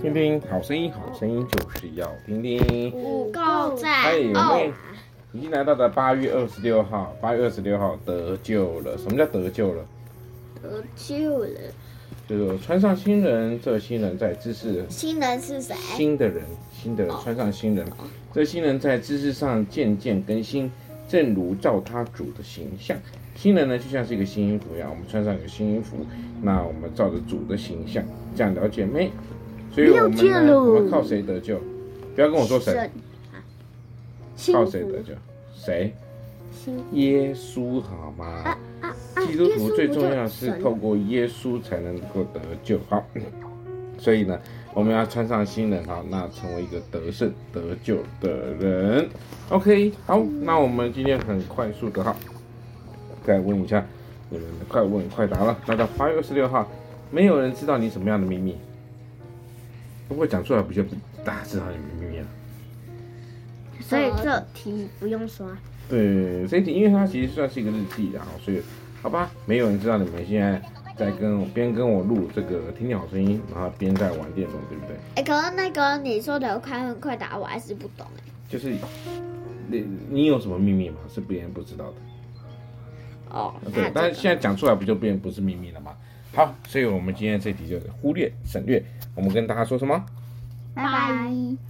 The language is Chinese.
听听好声音，好声音就是要听听。五够在哎，我们已经来到了八月二十六号，八月二十六号得救了。什么叫得救了？得救了。就是穿上新人，这新人在知识。新人是谁？新的人，新的人穿上新人，这新人在知识上渐渐更新，正如照他主的形象。新人呢，就像是一个新衣服一样，我们穿上一个新衣服，那我们照着主的形象，这样了解没？所以我们呢，我们靠谁得救？不要跟我说谁，靠谁得救？谁？耶稣好吗？基督徒最重要是透过耶稣才能够得救。好，所以呢，我们要穿上新人，好，那成为一个得胜得救的人。OK，好，那我们今天很快速的哈，再问一下你们的快问快答了。那到八月二十六号，没有人知道你什么样的秘密。不过讲出来比较大家知道你们秘密啊，所以这题不用刷。对，这题因为它其实算是一个日记，然后所以好吧，没有人知道你们现在在跟我边跟我录这个听听好声音，然后边在玩电脑，对不对？哎，可是那个你说的快问快答，我还是不懂哎。就是你你有什么秘密吗？是别人不知道的。哦，对，但是现在讲出来不就变不是秘密了吗？好，所以我们今天这题就忽略省略。我们跟大家说什么？拜拜。